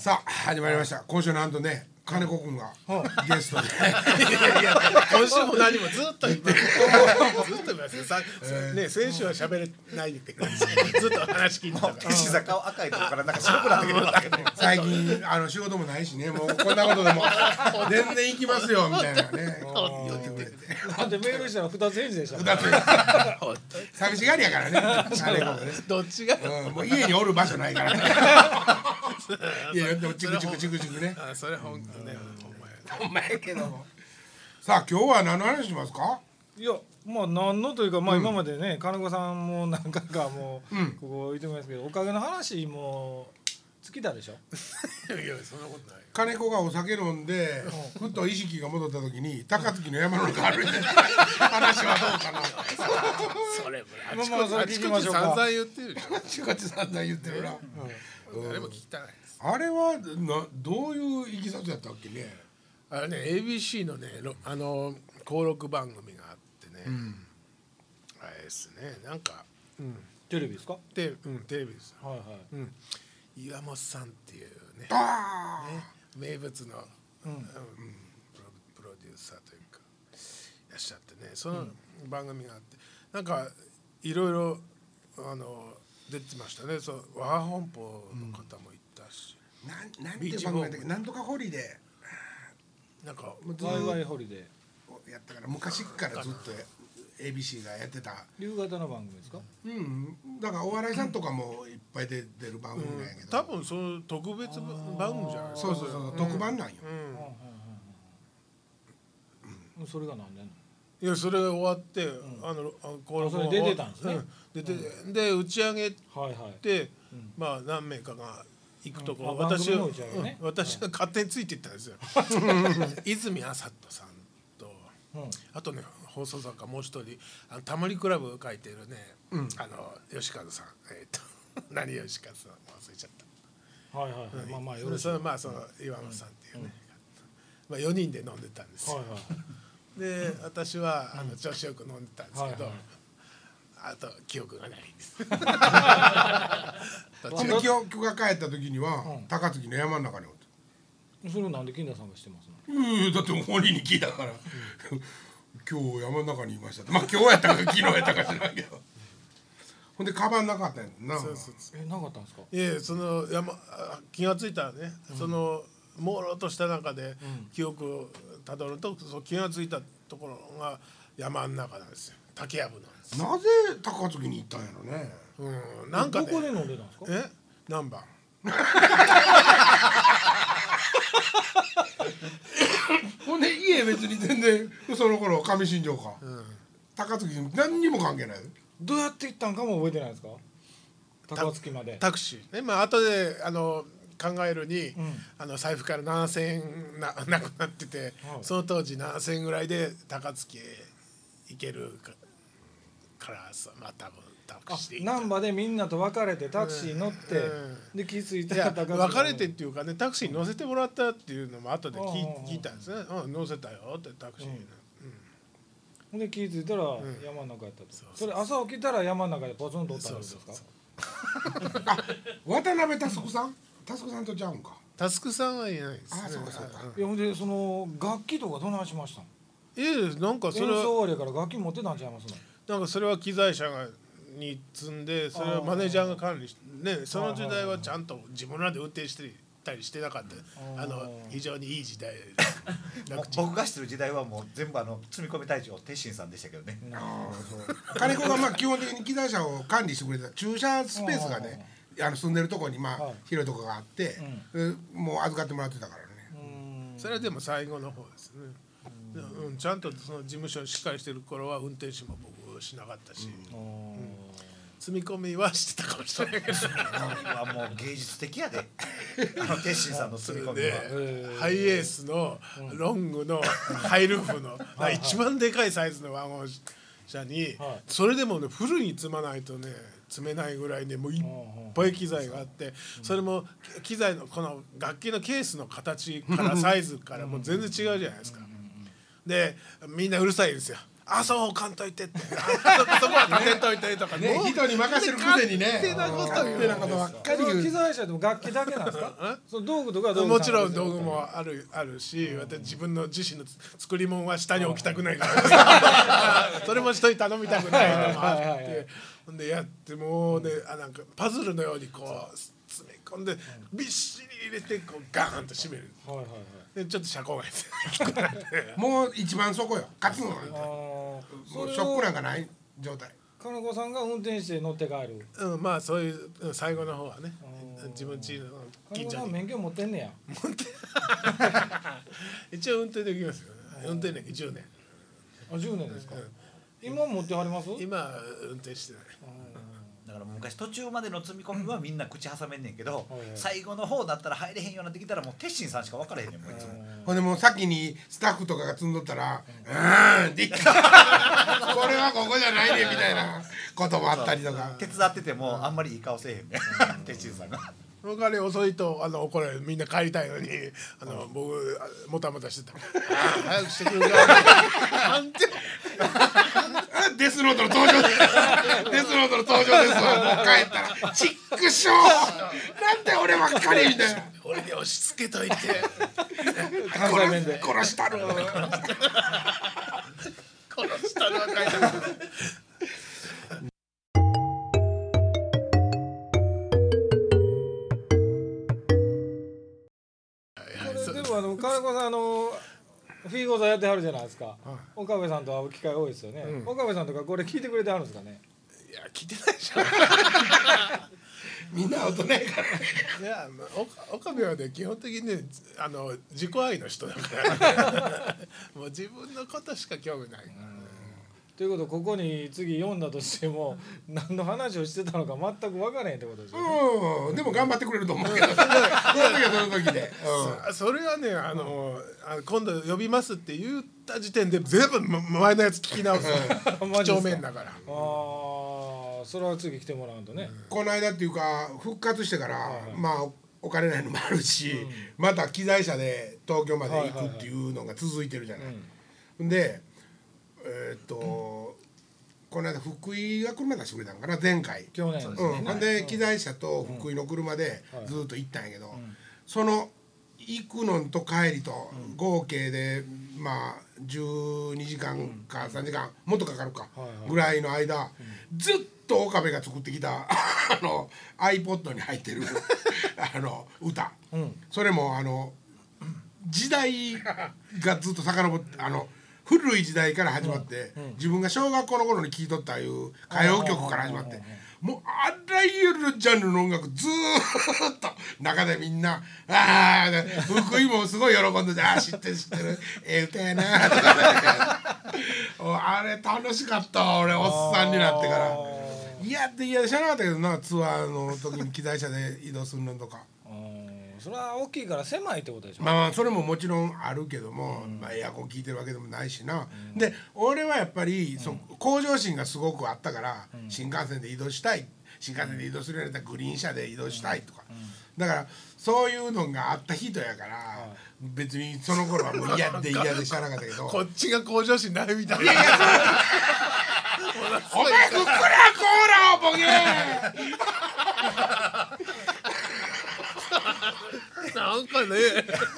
さあ始まりました。今週なんとね金子君がゲストで。いやいや今週も何もずっと言ってるずっと言いますよ。さ、ね先週は喋れないって感じずっと話聞いてたから。坂赤いとこからなんか白くなってくる最近あの仕事もないしねもうこんなことでも全然行きますよみたいなね言ってくれてだってメールしたら二つ返事でしただって寂しがりやからね金子がねどっちがうんもう家におる場所ないからねいやでもチクチクチクチクね。あそれ本当ねほんまやけども。さあ今日は何の話しますか？いやまあ何のというかまあ今までね金子さんも何回かもううん。ここ言ってますけどおかげの話も尽きたでしょ？いやそんなことない。金子がお酒飲んでふと意識が戻った時に高槻の山の中歩いてた 話はどうかな。それもあまあまあそれち聞きましょうか。こち散々言ってるでしょ。あちこち散々言ってるな。誰も聞きたないあれはなどういういきさつやったっけね？あれね ABC のねろあの登録番組があってね、あれですね。なんかうん。テレビですか？で、うん、テレビです。はいはい。うん。岩本さんっていうね。あね。名物の、うん。うんプロプロデューサーというかいらっしゃってね。その番組があって、なんかいろいろあの出てましたね。そう和賀本舗の方もいなんなんていう番組やっけ？なんとかホリデなんかーもうずワイワイーっホリデー。とやったから昔からずっと ABC がやってた。夕方の番組ですか？うん。だからお笑いさんとかもいっぱい出てる番組なんやけど、多分その特別番組じゃないそうそうそう、特番なんよ、うん。うんそれが何年？いやそれ終わって、あのあの登録あそれ出てたんですね。うん。出てで打ち上げはいはい。で、まあ何名かが行くとこ、うんあ私は、ね。うん。私が勝手についていったんですよ。泉麻人さんとうん。あとね放送作家もう一人あのタモリクラブ書いてるね、あの吉和さん。えっ、と 何吉和さん忘れちゃった。はいはいはい。まあまあよろしい。そのまあその岩本さんっていうね、まあ4人で飲んでたんです。よ、はいはい。で私はあの調子よく飲んでたんですけど、はいはい。あと記憶がないです ほんで今日今日が帰った時には、うん。高槻の山の中におってそれなんで金田さんがしてますの？うんだって本人に聞いたから。今日山の中にいましたってまあ今日やったか昨日やったか知らんけど。ほんでカバンなかったんやんな。そうそうそう。えなかったんですか？いえその山あ気がついたらね、その朦朧とした中で記憶をたどると、そう気がついたところが山の中なんですよ。竹やぶなんですなぜ高槻に行ったんやろね？うんなんかね。どこで飲んでたんですか？え？何番 ほんで家別に全然その頃上新庄か、高槻に何にも関係ない。どうやって行ったんかも覚えてないですか？高槻まで。タクシー。ねまあ後であの考えるに、ん。あの財布から7,000円ななくなってて、はい。その当時7,000円ぐらいで高槻へ行けるかからさまあ多分タクあシー難波でみんなと別れてタクシー乗って、うん。で気づいたら別れてっていうかねタクシーに乗せてもらったっていうのも後で聞いうん。聞いたんですね「うん乗せたよ」ってタクシーに、ほん。で気づいたら山の中やったと、そうそれ朝起きたら山の中でポツンとおったんですか？そうそう渡辺佑さん？佑さんとちゃうんか。タスクさんはいないですね。あそうかそうか。いやほんでその楽器とかどないしましたん？いやいやなんかそ演れは奏終わりやから楽器持ってたんちゃいますの？なんかそれは機材車がに積んでそれはマネージャーが管理してねその時代はちゃんと自分らで運転してたりしてなかった。あの非常にいい時代。僕が知ってる時代はもう全部あの積み込み隊長鉄心さんでしたけどね。金子がまあ基本的に機材車を管理してくれた駐車スペースがねあの住んでるところにまあはい。広いとこがあって、でもう預かってもらってたからね。うん。それはでも最後の方ですね。うんちゃんとその事務所しっかりしてる頃は運転手も僕しなかったし。積み込みはしてたかもしれない。けどはもう芸術的やで。あの鉄心さんの積み込みでは。ハイエースのロングのハイルーフの一番でかいサイズのワゴン車にはい。それでもねフルに積まないとね積めないぐらいねもういっぱい機材があってそれも機材のこの楽器のケースの形から サイズからもう全然違うじゃないですか。でみんなうるさいんですよ。あそう置かんといてって。あそそこは立てといてとかね。もう人に任せるくせにね。勝手なこと言う。なことばっかり言う材車でも楽器だけなんですか？その道具とかもちろん道具もあるあるし私自分の自身の作り物は下に置きたくないから。それも人に頼みたくないのもあって。ほんでやってもうねあなんかパズルのようにこう詰め込んでびっしり入れてこうガーンと締める。はいはいはいでちょっと車高がです もう一番そこよ。勝つのなんて。あーもそうれショックなんをかない状態。金子さんが運転して乗って帰る。うんまあそういううん最後の方はね。自分金子さん免許持ってんねや。一応運転できますよ運転歴10年。あ10年ですか。今持ってはります？今運転してない。だから昔途中までの積み込みはみんな口挟めんねんけど、最後の方だったら入れへんようになってきたらもう鉄心さんしか分からへんねんもういつも。ほんでもう先にスタッフとかが積んどったら「うーん」って言ってこれはここじゃないねみたいな こともあったりとか。手伝っててもあんまりいい顔せえへんねん。鉄心さんが。僕はね遅いとあの怒られる。みんな帰りたいのにあの僕あもたもたしてた「ああ早くしてくれるから」なんてあデスノートの登場。ですデスノートの登場です。わもう帰ったら「チックショーなんで俺ばっかり」みたい。な俺に押し付けといて関西弁で殺殺したる殺したのは書いてあるあの金子さんあのフィーゴ座やってはるじゃないですか、岡部さんと会う機会多いですよね、岡部さんとかこれ聞いてくれてはるんですかね。いや聞いてないでしょみんな大人やから。いやまあ岡岡部はね基本的にねあの自己愛の人だから、もう自分のことしか興味ないから。ねということここに次読んだとしても何の話をしてたのか全く分からへんってことですよね、うん。でも頑張ってくれると思う。けど その時はその時で、そそれはねあの、あの今度呼びますって言った時点で全部ま前のやつ聞き直す。几帳面だから。ああそれは次来てもらうとね、この間っていうか復活してから、まあお金ないのもあるし、また機材車で東京まで行くっていうのが続いてるじゃない。でえーっと、この間福井が車出してくれたんかな前回。去年ですうん、ね、ほんで機材車と福井の車でずっと行ったんやけど、その行くのと帰りと合計でまあ12時間か3時間もっとかかるかぐらいの間ずっと岡部が作ってきた あの iPod に入ってる あの歌、それもあの時代がずっと遡ってあの古い時代から始まって、自分が小学校の頃に聴いとったいう歌謡曲から始まって、もうあらゆるジャンルの音楽ずーっと中でみんな「ああ福井もすごい喜んでて「ああ知ってる知ってる。ええ歌やな」とかねおあれ楽しかったわ俺おっさんになってから。嫌って嫌でしゃあなかったけどなツアーの時に機材車で移動するのとか。うんそれは大きいから狭いってことでしょ、まあまあそれももちろんあるけども、まあ、エアコン効いてるわけでもないしな、で俺はやっぱり、そう向上心がすごくあったから、新幹線で移動したい。新幹線で移動するようになったらグリーン車で移動したいとか、だからそういうのがあった人やから、別にその頃はもう嫌で嫌でしゃあなかったけど。こっちが向上心ないみたいな。お前ふっくらコーラをボケ なんかね。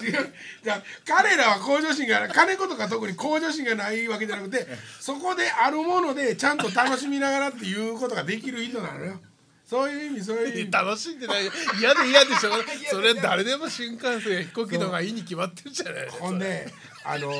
じゃ彼らは向上心が金子とか特に向上心がないわけじゃなくてそこであるものでちゃんと楽しみながらっていうことができる人なのよ。そういう意味そういう意味。楽しんでない。嫌で嫌でしょそれ誰でも新幹線や飛行機の方がいいに決まってるじゃないほんであの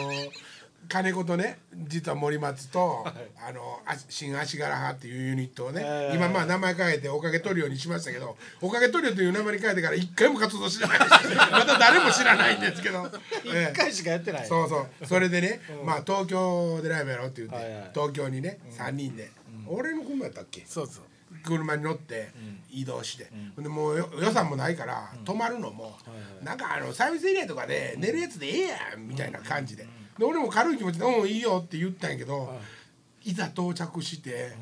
金子とね実は森松と、あのあ新足柄派っていうユニットをね、ええ。今まあ名前変えておかげトリオにしましたけどおかげトリオという名前に変えてから一回も活動してないです また誰も知らないんですけど、ええ一回しかやってない。そうそう。それでね、まあ東京でライブやろうって言って、東京にね、三人で、俺の車やったっけ？そうそう。車に乗って移動して、ほんでもうよ予算もないから、泊まるのも、なんかあのサービスエリアとかで寝るやつでええやんみたいな感じで,、で俺も軽い気持ちで「うんいいよ」って言ったんやけど、い。ざ到着して、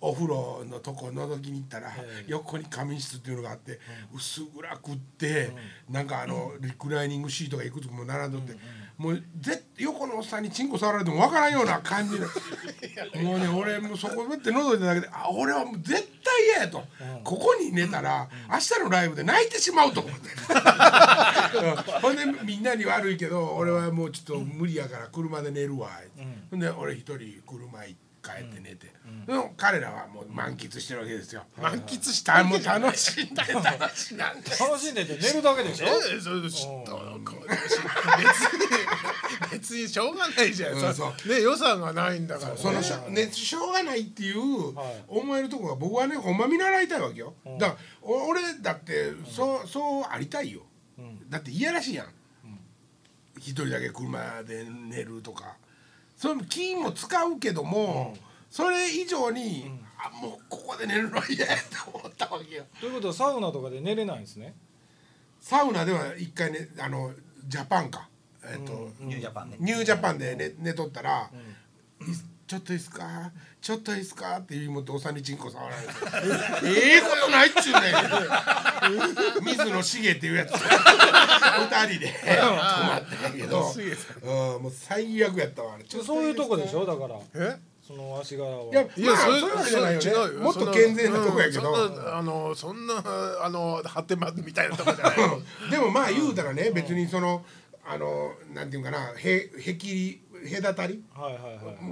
お風呂のとこ覗きに行ったら、横に仮眠室っていうのがあって、薄暗くって、なんかあのリクライニングシートがいくつも並んどって、もうぜ横のおっさんにチンコ触られてもわからんような感じで もうね俺もうそこって覗いただけであ俺はもう絶対嫌やと、ここに寝たら、明日のライブで泣いてしまうと思って。うんほんでみんなに悪いけど俺はもうちょっと無理やから車で寝るわ、ほんで俺一人車行って帰って寝て、でも彼らはもう満喫してるわけですよ、満喫したもう楽しんで楽しんで 楽しんでて寝るだけでしょ？えそれで知ったこう別に別にしょうがないじゃん、うんそね予算がないんだから、ね、そのしょ,、ね、しょうがないっていうはい。思えるとこが僕はねほんま見習いたいわけよ、だからお俺だってそうそうありたいよ、だって嫌らしいやん、一人だけ車で寝るとかその金も使うけども、それ以上に、あもうここで寝るのは嫌やと思ったわけよ。ということはサウナとかで寝れないんですね？サウナでは一回ねあのジャパンか。えっと、ニュージャパンね。ニュージャパンで寝寝とったら、いちょっといいっすか？ちょっといいっすか？って言うもんとおさんにチンコ触られて。ええことないっちゅうねん。水野茂っていうやつ。二人で。泊まったんやけど。うんもう最悪やったわあれ。ちょっそういうとこでしょ？だから。えその足柄は。いやいや、まあそういうわけじゃないよ。ねもっと健全なとこやけど、うんそんなあのそんなあの発展場みたいなとこじゃない。よでもまあ言うたらね別にそのあのなんていうかなへへき隔たり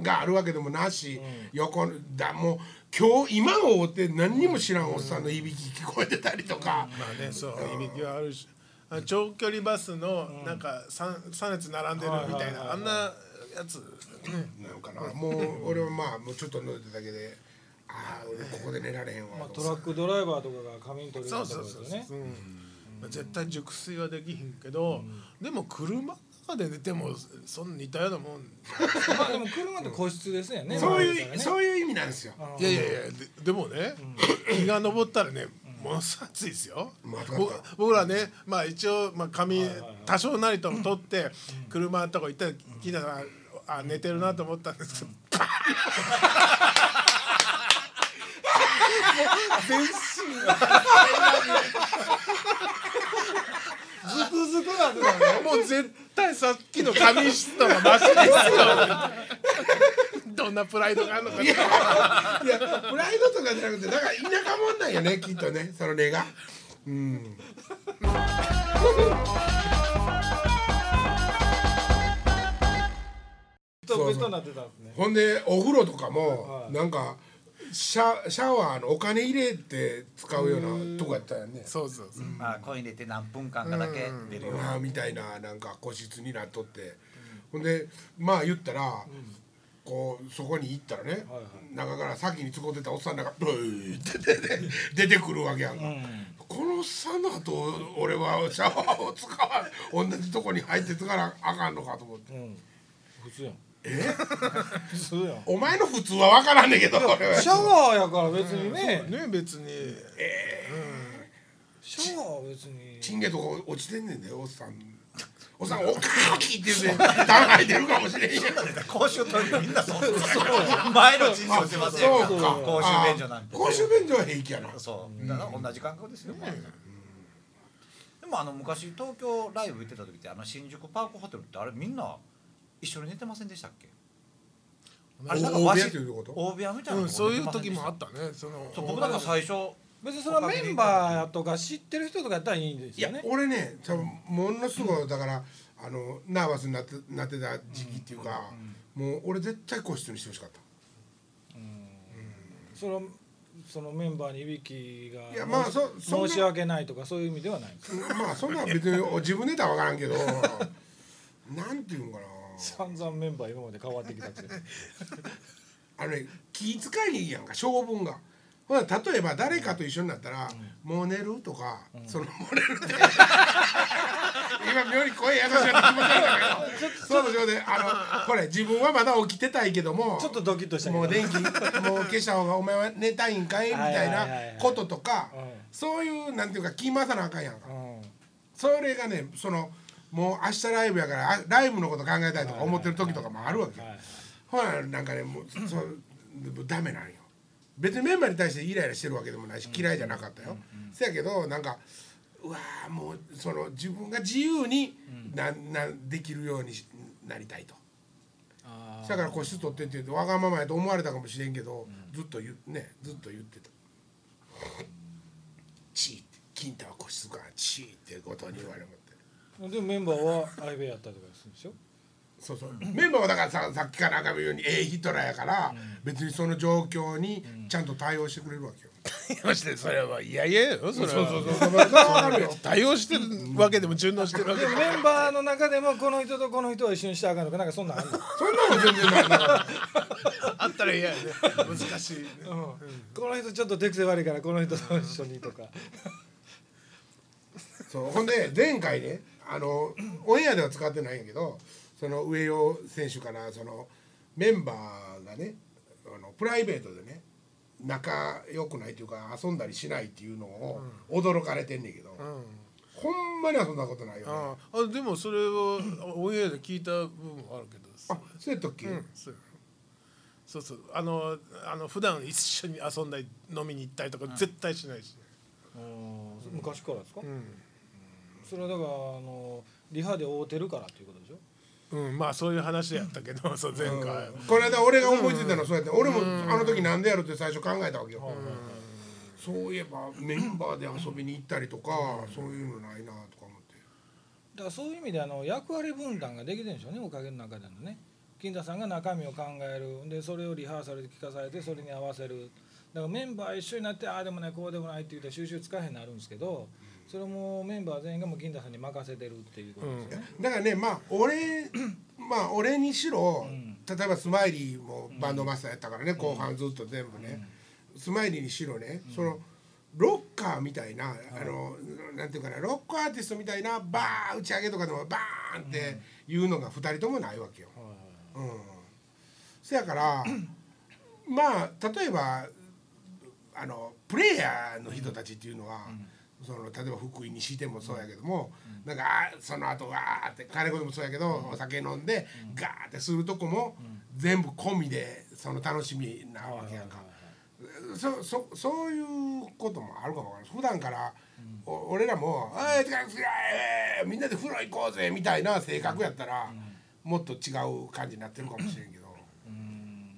があるわけでもなし、横だもう今日今を追って何にも知らんおっさんのいびき聞こえてたりとか、まあねそういびきはあるし。あ長距離バスのなんか三三列並んでるみたいなあんなやつなのかな。もう俺はまあもうちょっと乗いただけでああ俺ここで寝られへんわまあ、とトラックドライバーとかが仮眠取るとこそうそうそう、ろですよね絶対熟睡はできひんけど、でも車の中で寝てもそんな似たようなもん。まあでも車って個室ですよね。そういう、うそういう意味なんですよ。いやいやいやででもね、日が昇ったらねものすごい暑いですよ、僕らねまあ一応、まあ、髪多少なりとも取って車のとこ行ったら聞いたらあ寝てるなと思ったんですけど。ズクズクなってたね。もう絶対さっきの髪質とかマシですよどんなプライドがあるのかいや、いや、プライドとかじゃなくて、だから田舎もんなんよね、きっとね、その根が。うん。とベッドになってたんですねほんで、お風呂とかもは、いなんか。シャシャワーのお金入れて使うようなとこやったよね。そうそうそう、まあコイン入れて何分間かだけ出るよ。うまあみたいななんか個室になっとって、ほんでまあ言ったら、こうそこに行ったらね、はいはい。中から先に使ってたおっさんなんかブーって出て出てくるわけやんか、このおっさんの後俺はシャワーを使わん。同じとこに入ってつからあかんのかと思って。うん。普通やんえ？普通やん。お前の普通は分からんねんけど。シャワーやから別にね。ね。別に。シャワーは別に。チンゲとか落ちてんねんでおっさん。おっさんおっかきって言うて痰吐いてるかもしれんやん。公衆トイレみんなそう前の陳情してますよ。そうか。公衆便所なんて。あ公衆便所は平気やな。そう。だから同じ感覚ですよ、でもあの昔東京ライブ行ってた時ってあの新宿パークホテルってあれみんな一緒に寝てませんでしたっけ？あれなんか大部屋和室っていうこと？大部屋みたいなそういう時もあったね。そのそう僕だから最初別にそれはメンバーとか知ってる人とかやったらいいんですいやよね俺ね多分ものすごいだからあのナーバスになってなってた時期っていうか、もう俺絶対個室にしてほしかった。それはそのメンバーにいびきがいやまあそそんな申し訳ないとかそういう意味ではない。ですまあそんなん別に自分でたら分からんけど なんていうんかな散々メンバー今まで変わってきたくせにあのね気遣いやんか性分が。ほら例えば誰かと一緒になったら「もう寝る?」とか、その「もう寝る」って今妙に声優しくなって気持ち悪いんだけど。そうでしょうであのこれ自分はまだ起きてたいけどもちょっとドキッとしたもう電気もう消した方がお前は寝たいんかいみたいない。こととかうん。そういうなんていうか気回さなあかんやんか。うん。それがねそのもう明日ライブやからあライブのこと考えたいとか思ってる時とかもあるわけほらなんかねもうそうダメなんよ。別にメンバーに対してイライラしてるわけでもないし嫌いじゃなかったよ。せやけどなんかうわーもうその自分が自由にななできるようにしなりたいと。だから個室取ってって言ってわがままやと思われたかもしれんけど、ずっと言うねずっと言ってた「チー」って「金太は個室かチー」ってことに言われまってでもメンバーは相部やったとかするんでしょ？そうそう。メンバーはだからささっきから赤見ようにええヒトラーやから、別にその状況にちゃんと対応してくれるわけよ、ましてそれはいやいやよそれは。そうそうそうだからわかるよ対応してるわけでも順応してるわけでも。でメンバーの中でもこの人とこの人は一緒にしたらあかんとかなんかそんなんあんの、そんなの全然ないな あったら嫌やね。難しいね。この人ちょっと手癖悪いからこの人と一緒にとか。そう。ほんで前回ねあのオンエアでは使ってないんやけどその上陽選手からそのメンバーがねあのプライベートでね仲良くないというか遊んだりしないっていうのを驚かれてんねんけど、ほんまに遊んだことないよね。ああでもそれをオンエアで聞いた部分はあるけど。あそうやったっけ、うんそうそうそう。あのあの普段一緒に遊んだり飲みに行ったりとか絶対しないし、昔からですか、うんそれはだからあのリハで会うてるからっていうことでしょ？うん、まあそういう話やったけど、そう前回、この間俺が思いついたのはそうやって。俺もあの時なんでやるって最初考えたわけよ、そういえばメンバーで遊びに行ったりとか、そういうのないなとか思って。だからそういう意味であの役割分担ができてるんでしょうねおかげの中でのね。金田さんが中身を考える。でそれをリハーサルで聞かされてそれに合わせる。だからメンバー一緒になってああでもないこうでもないって言って収集つかへんなるんですけどそれもメンバー全員がもう金田さんに任せてるっていうことですよね、だからねまあ俺まあ俺にしろ、例えばスマイリーもバンドマスターやったからね、後半ずっと全部ね、スマイリーにしろね、そのロッカーみたいな、あのなんていうかなロックアーティストみたいなバーン打ち上げとかでもバーンっていうのが2人ともないわけよ。うん、せやからまあ例えばあのプレイヤーの人たちっていうのは、その例えば福井にしてもそうやけども、なんかあその後わーって金子でもそうやけど、お酒飲んで、ガーってするとこも、全部込みでその楽しみなわけやんか。そそそういうこともあるかもわからない普段から、お俺らも「あいえーみんなで風呂行こうぜ」みたいな性格やったら、もっと違う感じになってるかもしれんけど、うん。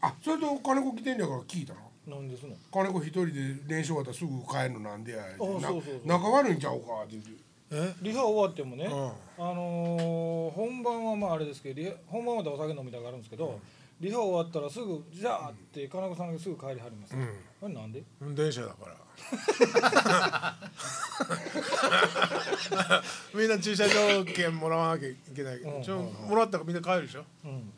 あそれと金子来てんやから聞いたななんですの。金子一人で練習終わったらすぐ帰るのなんでやなそうそうそう仲悪いんちゃうかって言ってえリハ終わってもね、ん。あのー本番はまああれですけどリハ本番までお酒飲みたがあるんですけど、リハ終わったらすぐ「じゃあ」って金子さんがすぐ帰りはります、あれなんで？運転手だから。みんな駐車場券もらわなきゃいけないけど、ちょもらったからみんな帰るでしょ、うんうん、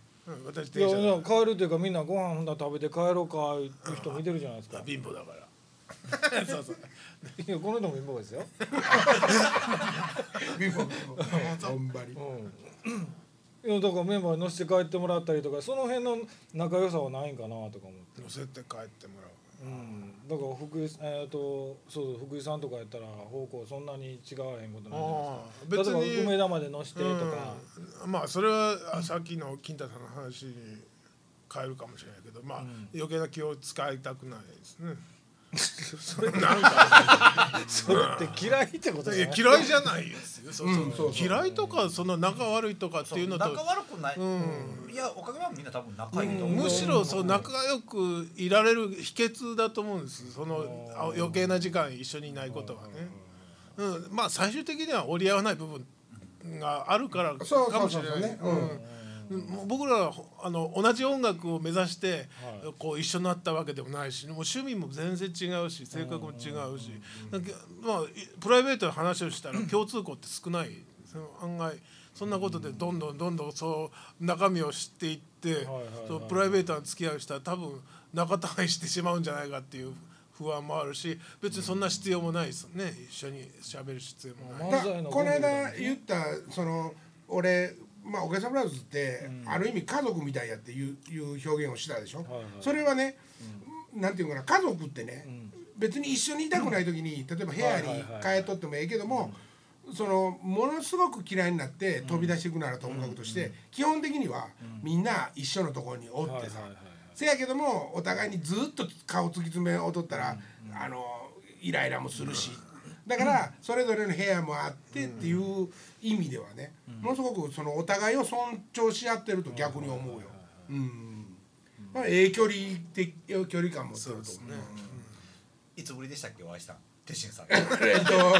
私いやいや帰るっていうかみんなご飯ほんだら食べて帰ろうかいう人もいてるじゃないですか。貧乏だから。そうそう。いやこの人も貧乏ですよ、貧乏貧乏。ほんまに。うん。いやだからメンバーに乗せて帰ってもらったりとかその辺の仲良さはないんかなとか思って、乗せて帰ってもらううん、だから福井えっ、とそう福井さんとかやったら方向そんなに違わへんことないじゃないですか。別に例えば梅田まで乗せてとか、うん、まあそれはあさっきの金太さんの話に変えるかもしれないけどまあ、余計な気を使いたくないですねそれなんかそれって嫌いってこといじゃない？や嫌いじゃないですよ、そうそう嫌いとかその仲悪いとかっていうのと仲悪くない、ん。いやおかげはみんな多分仲いいと思う、むしろそう仲良くいられる秘訣だと思うん。ですそのあ余計な時間一緒にいないことはね、うん、まあ最終的には折り合わない部分があるからそうかもしれないそうそうねうん僕らはあの同じ音楽を目指して、はこう一緒になったわけでもないしもう趣味も全然違うし性格も違うし、なんかまあいプライベートの話をしたら共通項って少ない。その案外そんなことでどんどんどんどんそう中身を知っていって、そうプライベートな付き合いをしたら多分仲違いしてしまうんじゃないかっていう不安もあるし別にそんな必要もないですよね。一緒に喋る必要もない。この間言ったその俺まあおけさブラウズって、ある意味家族みたいやっていういう表現をしたでしょ、はいそれはね、なんていうかな家族ってね、別に一緒にいたくない時に、例えば部屋にはいはいはい。帰っとってもええけども、そのものすごく嫌いになって飛び出していくならともかくとして、基本的にはみんな一緒のところにおってさ、はいはいはいはい。せやけどもお互いにずっと顔突き詰めをとったら、あのイライラもするし、だからそれぞれの部屋もあってっていう意味ではね、ものすごくそのお互いを尊重し合ってると逆に思うよ。うん。まあ、ええ距離的距離感もそうですね、いつぶりでしたっけお会いしたん？鉄心さん。えっと、うん、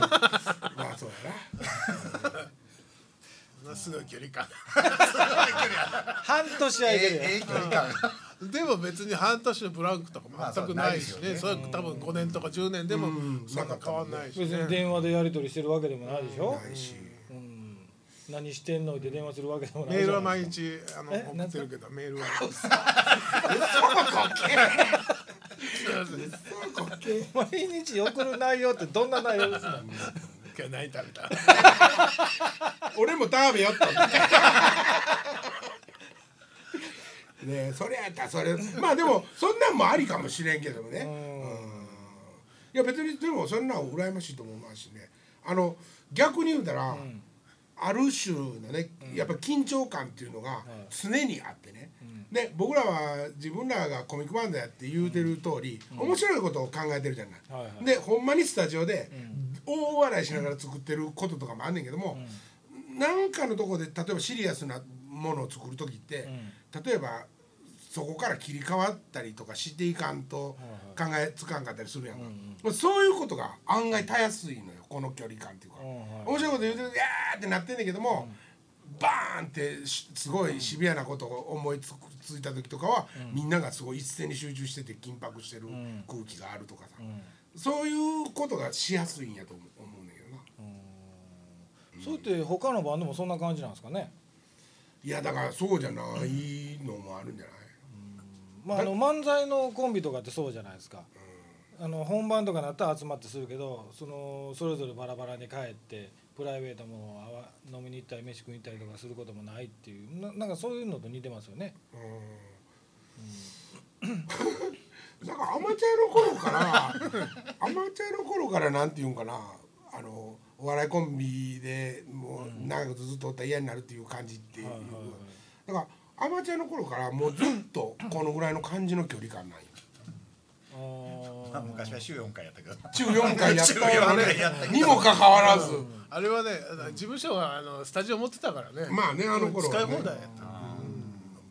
まあそうやものすごい距離感。半年はいけるよ、ええ距離感でも別に半年のブランクとかまあ全くないしね,、それ多分5年とか10年でもうん。そんな変わんないし、別にね、電話でやり取りしてるわけでもないでしょ？な、ないし、うん、何してんのって電話するわけでもないメールは毎毎日あのえ？送ってるけどメールは。日送る内容ってどんな内容ですか？今日何食べた 俺も食べよったんだねえそれやったらそれまあでもそんなんもありかもしれんけどもね。うん。いや別にでもそんなん羨ましいと思いますしね。あの逆に言うたら、ある種のねやっぱ緊張感っていうのが常にあってね、で僕らは自分らがコミックバンドやって言うてる通り、面白いことを考えてるじゃない。はいはい。でほんまにスタジオで大笑いしながら作ってることとかもあんねんけども、なんかのとこで例えばシリアスなものを作る時って、例えばそこから切り替わったりとかしていかんと考えつかんかったりするやんか、そういうことが案外たやすいのよこの距離感っていうか、面白いこと言うてると「いやー」ってなってんねんけども、バーンってしすごいシビアなことを思いつくついた時とかは、みんながすごい一斉に集中してて緊迫してる空気があるとかさ、そういうことがしやすいんやと思う思うねんけどな。そうって他のバンドもそんな感じなんですかね？いやだからそうじゃないのもあるんじゃない、まああの漫才のコンビとかってそうじゃないですか、あの本番とかなったら集まってするけどそのそれぞれバラバラに帰ってプライベートもあわ飲みに行ったり飯食いに行ったりとかすることもないっていうななんかそういうのと似てますよね。だからアマチュアの頃からアマチュアの頃からなんていうんかなあのお笑いコンビでもう長くずっとおったら嫌になるっていう感じっていう、だからアマチュアの頃からもうずっとこのぐらいの感じの距離感なんよ。あー。昔は週4回やったけど。週4回やった週4よ回やったけど。にもかかわらず、あれはね事務所はあのスタジオ持ってたからね。まあねあの頃使い放題やった。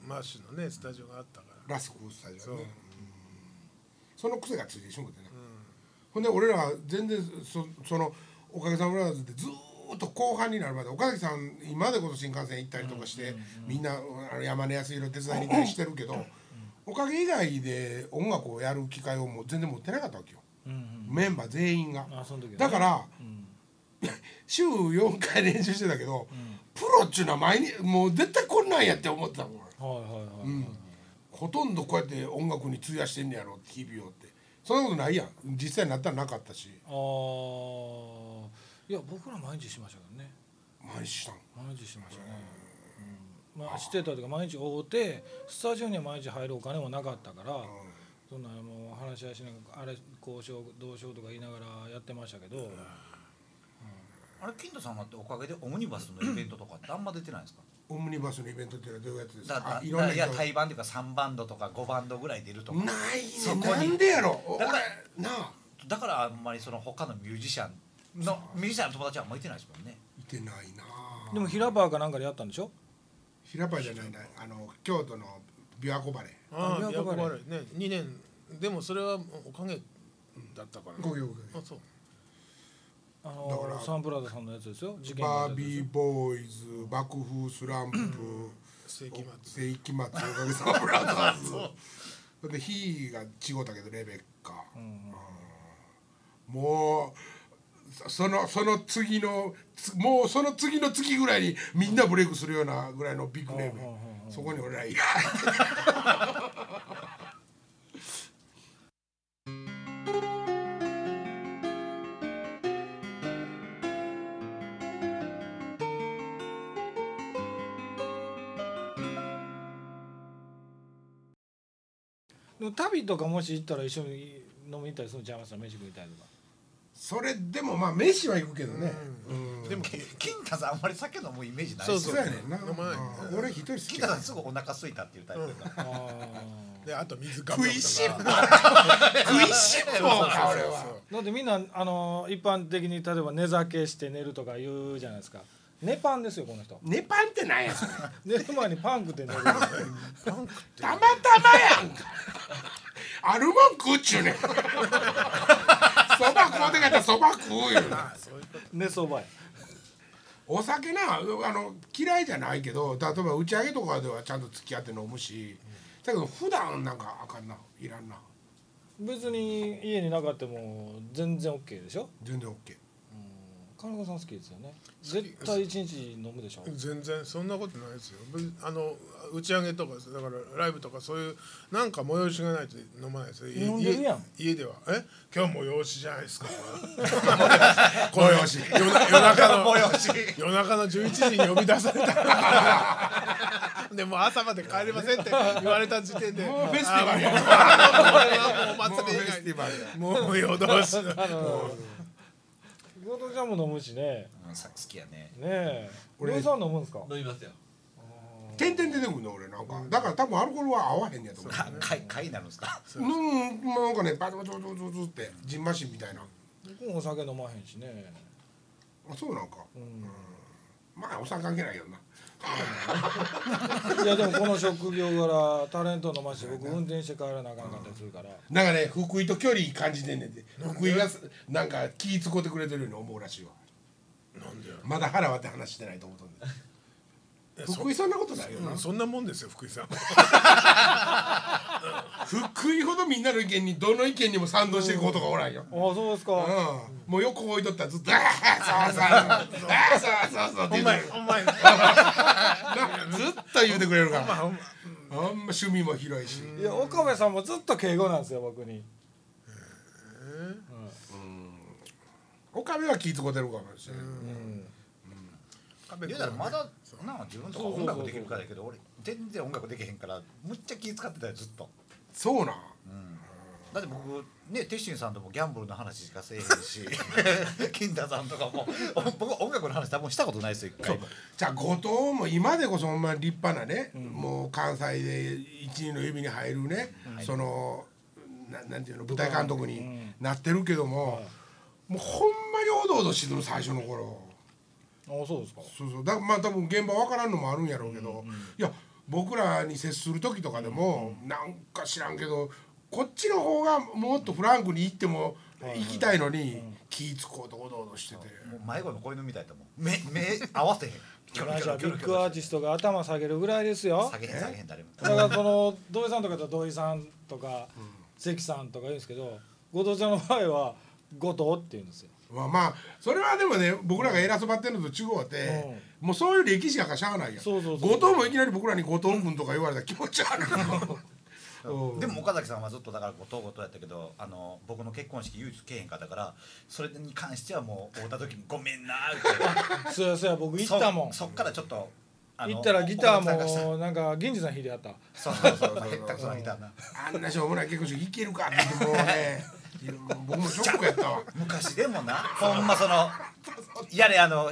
マッシュのねスタジオがあったから。ラスクスタジオね。う。ん。その癖がついてしまってね、ほんで俺らは全然そそのおかげさまブラザーズでずーっと後半になるまで岡崎さん今でこそ新幹線行ったりとかして、みんなあの山根康弘手伝いに行ったりしてるけど、おかげ以外で音楽をやる機会をもう全然持ってなかったわけよ、メンバー全員が。だから、週4回練習してたけど、プロっちゅうのは毎日もう絶対こんなんやって思ってたもんほとんどこうやって音楽に費やしてんねやろって日々をって。そんなことないやん。実際になったらなかったし。ああいや僕ら毎日しましたからね。毎日したん毎日しましたね、うん。まあしてたというか毎日会うてスタジオには毎日入るお金もなかったから、そんなもう話し合いしながらあれ交渉どうしようとか言いながらやってましたけど、あれ金田さんはっておかげでオムニバスのイベントとかってあんま出てないんですか？オムニバスのイベントっていうのはどういうやつですだかあいだだいやろんな人。対バンっていうか3バンドとか5バンドぐらい出るとか。ないそこにねなんでやろ。俺だからなあ。だからあんまりその他のミュージシャンのミュージシャンの友達はあんまりいてないですもんね。いてないなでも平場かなんかでやったんでしょ？平場じゃないなあの京都の琵琶湖バレー。ああ琵琶湖バレー。ね2年。でもそれはおかげだったから。ごめんごめんあそう。あだからのサンプラザさんのやつですよ？バービーボーイズ爆風スランプ世紀末。世紀末おかげさまブラザーズ。で火が違うたけどレベッカ、もうそそのその次のつもうその次の次ぐらいにみんなブレイクするようなぐらいのビッグネーム、そこに俺らいや。でも旅とかもし行ったら一緒に飲みに行ったりするんちゃいますか飯食いたりとかそれでもまあ飯は行くけどね。うん。でも金太さんあんまり酒飲むイメージない。そうですよそうやねんな。飲まない。うん。俺一人好き。や金太さんすぐお腹空いたっていうタイプだからあであと水か食いしん坊。食いしん坊か俺は。ーだってみんなあの一般的に例えば寝酒して寝るとか言うじゃないですか。寝パンですよこの人ネパンってなんや？それ寝る前にパン食って寝る。たまたまやんか。あるもん食うっちゅうねんそば食うてかったらそば食うよあそういうこと。寝そばや。お酒なあの嫌いじゃないけど例えば打ち上げとかではちゃんと付き合って飲むし。だけど普段なんかあかんないらんな。別に家になかっても全然 OK でしょ？全然 OK 金子さん好きですよね。絶対一日飲むでしょ。全然そんなことないですよ。ぶあの打ち上げとかだからライブとかそういうなんか催しがないと飲まないですよ。い飲んでるやん。家家では。え？今日催しじゃないですか。催し夜中の催し夜中の11時に呼び出された。でもう朝まで帰れませんって言われた時点でもうフェスティバルもうお祭りェスティバルやもう夜通しあの後藤ちゃんも飲むしね。うんさ好きやね。ねえ。俺俺さん飲むんですか？飲みますよ。点々出てくるの俺なんか。だから多分アルコールは合わへんねやと思う。か貝貝になるんですか？うんなんかねバタバタバタバタバタってジンマシンみたいな。僕もお酒飲まへんしね。あそうなんか。うんまあお酒関係ないけどな。いやでもこの職業柄タレント飲まして僕運転して帰らなあかんかったりするから。なんかね福井と距離感じてんねんて福井がなんか気使ってくれてるように思うらしいわ。なんでよまだ腹割って話してないと思うとんで福井そんなことないよな。うんそんなもんですよ福井さん。福井ほどみんなの意見にどの意見にも賛同してることがおらんよ。ああそうですか。うん。もう横置いとったらずっと「ああそうそうそう。そうそう」ってお言うて前お前。な ずっと言うてくれるから。あんま趣味も広いし。いや岡部さんもずっと敬語なんですよ僕に。岡部は気使ってるかもしれない言うたらまだな自分とか音楽できるからやけど俺全然音楽できへんからむっちゃ気使ってたよずっと。そうなん。だって僕ねテッシンさんともギャンブルの話しかせえへんし 金田さんとかもお僕音楽の話多分したことないですよ一回。もじゃあ後藤も今でこそほんま立派なね、もう関西で一二の指に入るね、そのななんていうの舞台監督になってるけども、もうほんまにおどおどしてる最初の頃ああそうですか。そうそう。だまあ多分現場わからんのもあるんやろうけど、いや僕らに接する時とかでも、なんか知らんけどこっちの方がもっとフランクに行っても行きたいのに、気ぃつこうとおどおどしてて。もう迷子の子犬みたいだもん。目目合わせへん。キョロキョロキョロビッグアーティストが頭下げるぐらいですよ。下げへん下げへん誰も。だからその土井さんとかと土井さんとか関さんとか言うんですけど後藤ちゃんの場合は後藤って言うんですよまあまあそれはでもね僕らが偉そうばってんのと違うって、もうそういう歴史やからしゃあないやん。そうそうそう。後藤もいきなり僕らに後藤君とか言われたら気持ち悪い うん。でも岡崎さんはずっとだから後藤後藤やったけどあの僕の結婚式唯一けえへんかったからそれに関してはもう会うた時に「ごめんな」って。そやそや僕行ったもん。そそっからちょっとあの行ったらギターもなんか銀次さん弾いてやった。そうそうそうそう。へったくそなギターな。あんなしょうもない結婚式いけるかって言ってもうね僕もショックやったわ。昔でもな。ほんまそのやれあの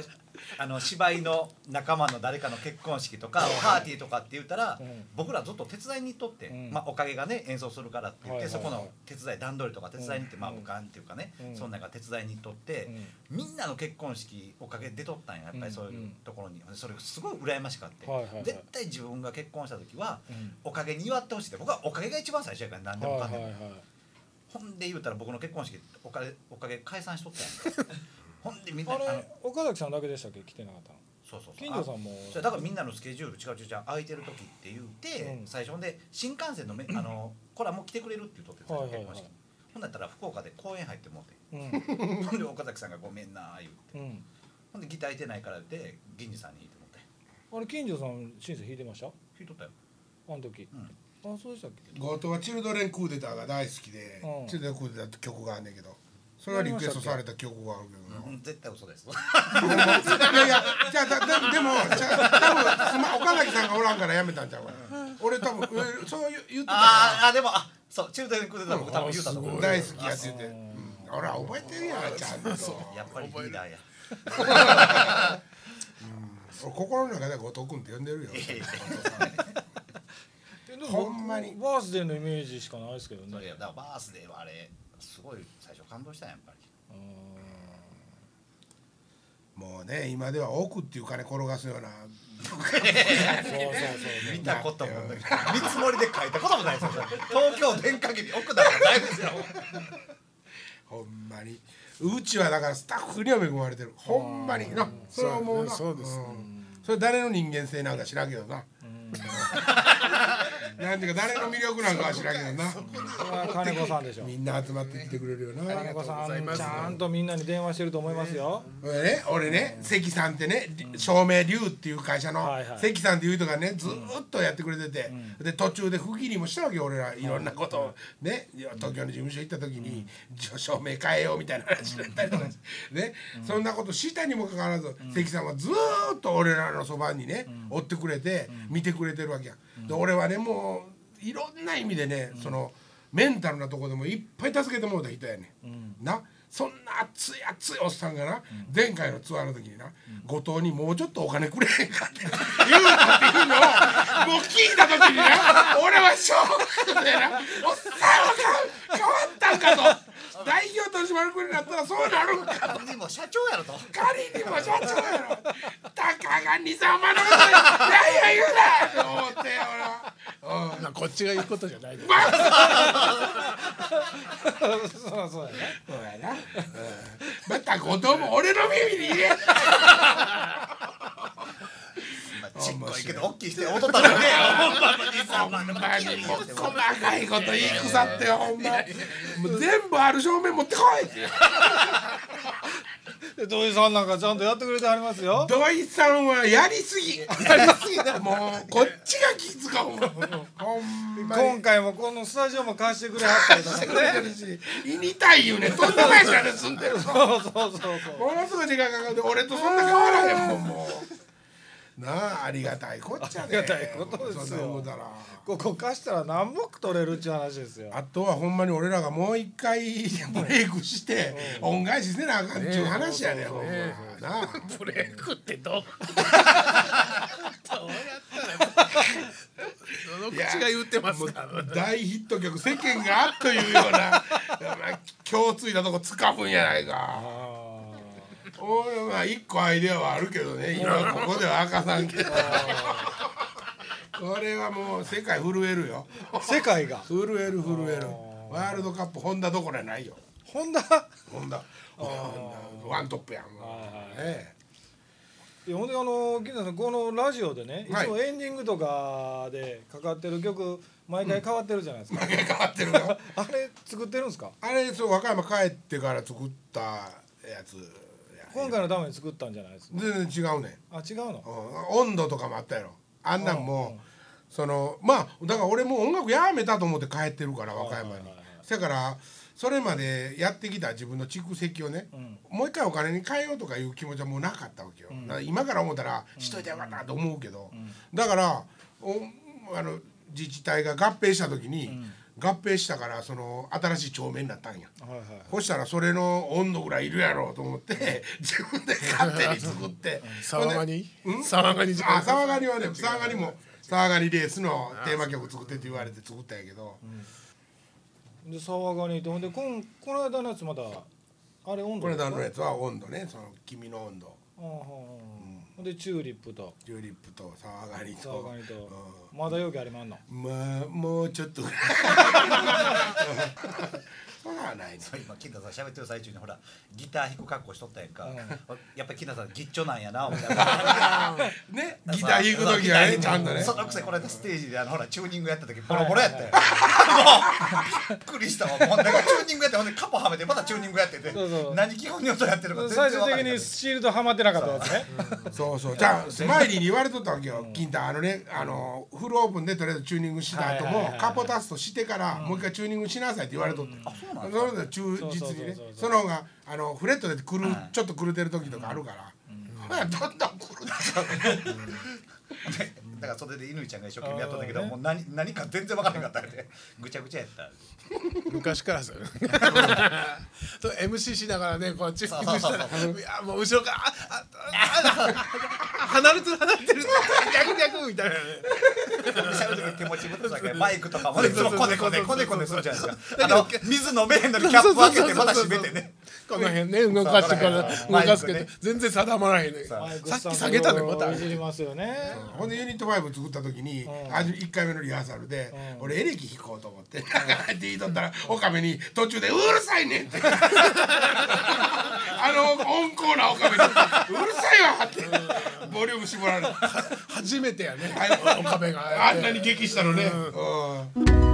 あの芝居の仲間の誰かの結婚式とかパーティーとかって言ったら、ん。僕らずっと手伝いに行っとって、うん。まあ、おかげがね演奏するからって言って、そこの手伝い段取りとか手伝いに行って、まあうん武漢っていうかね、うん。そんなんが手伝いに行っとって、みんなの結婚式おかげで出とったんややっぱりそういうところに、それがすごい羨ましかって、絶対自分が結婚した時は、うん。おかげに祝ってほしいって僕はおかげが一番最初やから何ではいもかんでも。ほんで言うたら僕の結婚式おかげおかげ解散しとったやんか。ほんでみんなあれ岡崎さんだけでしたっけ？来てなかったの？そうそうそう。金城さんも。だからみんなのスケジュール違う違う違う空いてる時って言って、うん。最初で新幹線のめ あのコラも来てくれるって言うとってはいはいはい。結婚式。ほんだったら福岡で公演入ってもうて。うん。ほんで岡崎さんが「ごめんな」言って。うん。ほんでギターいてないからって銀次さんに弾いてもって。あれ金城さんシンセ弾いてました？弾いとったよ。あの時。うんあそうでしたっけ？後藤はチルドレンクーデターが大好きで、うん。チルドレンクーデターって曲があんねんけどそれはリクエストされた曲があるけど。な、うん絶対嘘です。いやいやじゃあだだでもじゃあ多分すま岡崎さんがおらんからやめたんちゃうかな。俺多分えそう言言ってたかあーあでもあそうチルドレンクーデター僕多分言うたと思う。ら大好きやって言って、うん。ほら覚えてるやんちゃんと。やっぱりリーダーや。俺 心の中では後藤君って呼んでるよ。えでもほんまに。バースデーのイメージしかないですけどね。それだからバースデーはあれすごい最初感動したんややっぱり。もうね今では億っていう金転がすような。そうそうそう見たこともない。見積もりで書いたこともないですよ。東京電限り奥だからないですよ。ほんまに。うちはだからスタッフには恵まれてる。ほんまに。なそれは思うな。そうですん。それ誰の人間性なんか知らんけどな なんていうか誰の魅力なんかは知らんけどな。金子さんでしょ。みんな集まってきてくれるよな。金子さんちゃんとみんなに電話してると思いますよ。俺ね俺ね関さんってね照明龍っていう会社のはいはい。関さんっていう人がねずーっとやってくれててで途中で不義理もしたわけよ俺らいろんなことを。ね東京の事務所行った時に照明変えようみたいな話だったりとかねそんなことしたにもかかわらず関さんはずーっと俺らのそばにね追ってくれて見てくれてるわけやで俺はねもういろんな意味でねそのメンタルなとこでもいっぱい助けてもらった人やねな。そんな熱い熱いおっさんがな、前回のツアーの時にな、後藤にもうちょっとお金くれへんかって。言うたっていうのをもう聞いた時にな俺はショックでな。おっさんは変わったんかと 代表取締役になったらそうなるんか。とにも社長やろと。仮にも社長やろ。たかが23万のこといやいや言うな。と思って俺は。うん。まあこっちが言うことじゃない。ですそう。そうやねそう。やな、うん、また後藤も俺の耳に入れ。まあちっこいけど大きい人踊ったらね。ほんまに。細かいこと言い腐ってよほんま。もう全部ある正面持ってこいって。で土井さんなんかちゃんとやってくれてはりますよ。土井さんはやりすぎ。やりすぎだ。もうこっちが気使う今回もこのスタジオも貸してくれはったりしてくれてるし言いたいよね。とんでもない人で住んでるそうそうそうそう。ものすごい時間かかって俺とそんな変わらへんもんもう。なあありがたいこっちゃね。ありがたいことですよ。ここ貸したら何目取れるっちゅう話ですよ。あとはほんまに俺らがもう一回ブレイクして恩返しせなあかんっちゅう話やねほんまな。あブレイクってどう？どうやったらどの口が言ってますか？大ヒット曲世間があっというようなまあ今日ついたとこ掴むんやないか。あ俺まあ一個アイデアはあるけどね今 ここでは明かさんけど。これはもう世界震えるよ。ー世界が？震える震える。ワールドカップホンダどころやないよ。ホンダ？ホンダ。ワントップやんはいねいやほんであの金田さんこのラジオでねいはい。つもエンディングとかでかかってる曲毎回変わってるじゃないですか、毎回変わってるよ。あれ作ってるんですか？あれそう和歌山帰ってから作ったやつ。や今回のために作ったんじゃないですか？全然違うねん。あ違うの？うん。温度とかもあったやろ。あんなんもそのまあだから俺もう音楽やめたと思って帰ってるから和歌山に。だからそれまでやってきた自分の蓄積をね、もう一回お金に変えようとかいう気持ちはもうなかったわけよ、だから今から思ったらしといてよかったと思うけど、だからおあの自治体が合併した時に、合併したからその新しい町名になったんや。はいはいそしたらそれの温度ぐらいいるやろうと思って 自分で勝手に作って。沢ガニうん？沢ガニあ沢ガニはね沢ガニも沢ガニレースのテーマ曲作ってって言われて作ったんやけど。で沢ガニとほんでこんこの間のやつまだあれ温度？これですかのやつは温度ねその君の温度。ああはあはあでチューリップと。チューリップと沢ガニと。沢ガニと。まだ容器ありまんの？まあもうちょっと そんないね。そう今金田さん喋ってる最中にほらギター弾く格好しとったやんか、やっぱり金田さんギッチョなんやな思って。ねギター弾く時はねちゃんとね。そのくせこれでステージであのほらチューニングやった時ボロボロやったよ、もうびっくりしたわ。もうなんかチューニングやってほんでカポはめてまたチューニングやってて。そうそう。何基本に音やってるか全最終然分からない的にシールドはまってなかったやつね。そう。そうじゃあスマイリーに言われとったわけよ。金太あのねあのフルオープンでとりあえずチューニングした後もはいはいはいはいカポタストしてからもう一回チューニングしなさいって言われとってあそうなんそれで忠実にね。その方があのフレットでくるはい。ちょっと狂ってる時とかあるから。ほやどんどん狂ってだだから袖で乾ちゃんが一生懸命やっとったけどもう何何か全然分からなかったって。ぐちゃぐちゃやった昔からそれ そう MC しながらねこうチュそうッそうそうそう。したらいやもう後ろからああああ離れてる離れてる。逆逆みたいなね。しゃべる時手持ちぶっとだけ。バイクとかもねいつもコネコネコネコネするじゃないですか。あの水飲めへんのにキャップ開けてまた閉めてねこの辺ね動かしてから動かすけど全然定まらへんねさっき下げたねまた。いじりますよねほんでユニット5作った時に、うん。あ1回目のリハーサルで、うん。俺エレキ弾こうと思って、って言いとったら岡部に途中で「うるさいねん」って。あの温厚な岡部に「うるさいわ」ってボリューム絞られて初めてやねはい。岡部が。あんなに激したのね、うん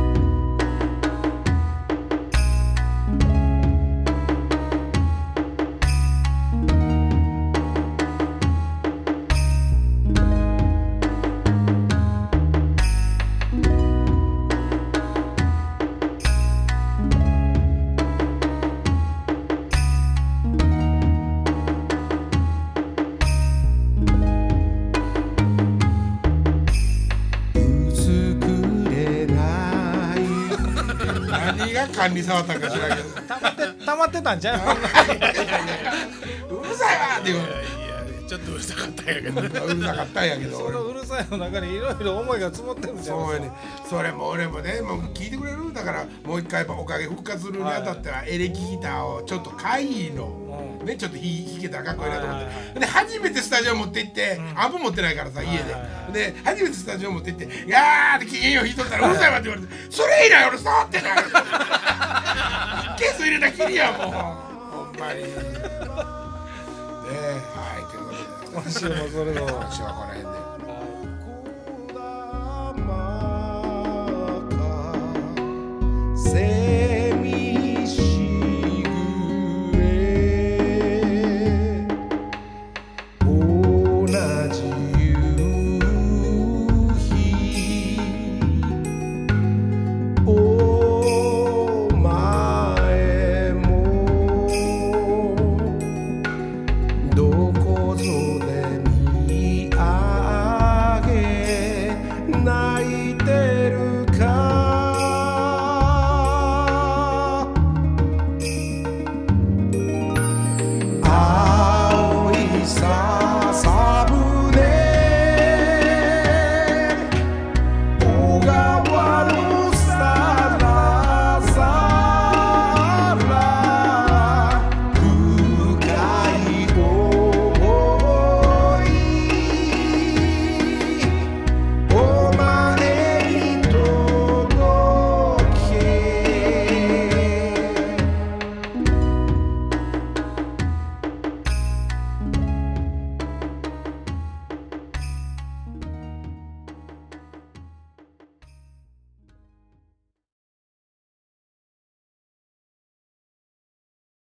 うん何が勘に触ったんか知らんけど。溜まって溜まってたんじゃん うるさいわって言ういやちょっとうるさかったんやけど。うるさかったんやけど。そ俺のうるさいの中にいろいろ思いが詰まってるんじゃそうやね。ないでそれも俺もねもう聞いてくれる？だからもう一回おかげ復活するにあたってはエレキギターをちょっと買いの、うん。ねちょっと弾弾けたらかっこいいなと思って、で初めてスタジオ持って行って、アンプ持ってないからさ家で、で初めてスタジオ持って行って「いやー」って機嫌よう弾いとったら「うるさいわ」って言われてそれ以来俺触ってない ケース入れたきりやもうほんまに ねえはい今週もそれぞれ今はこの辺で。say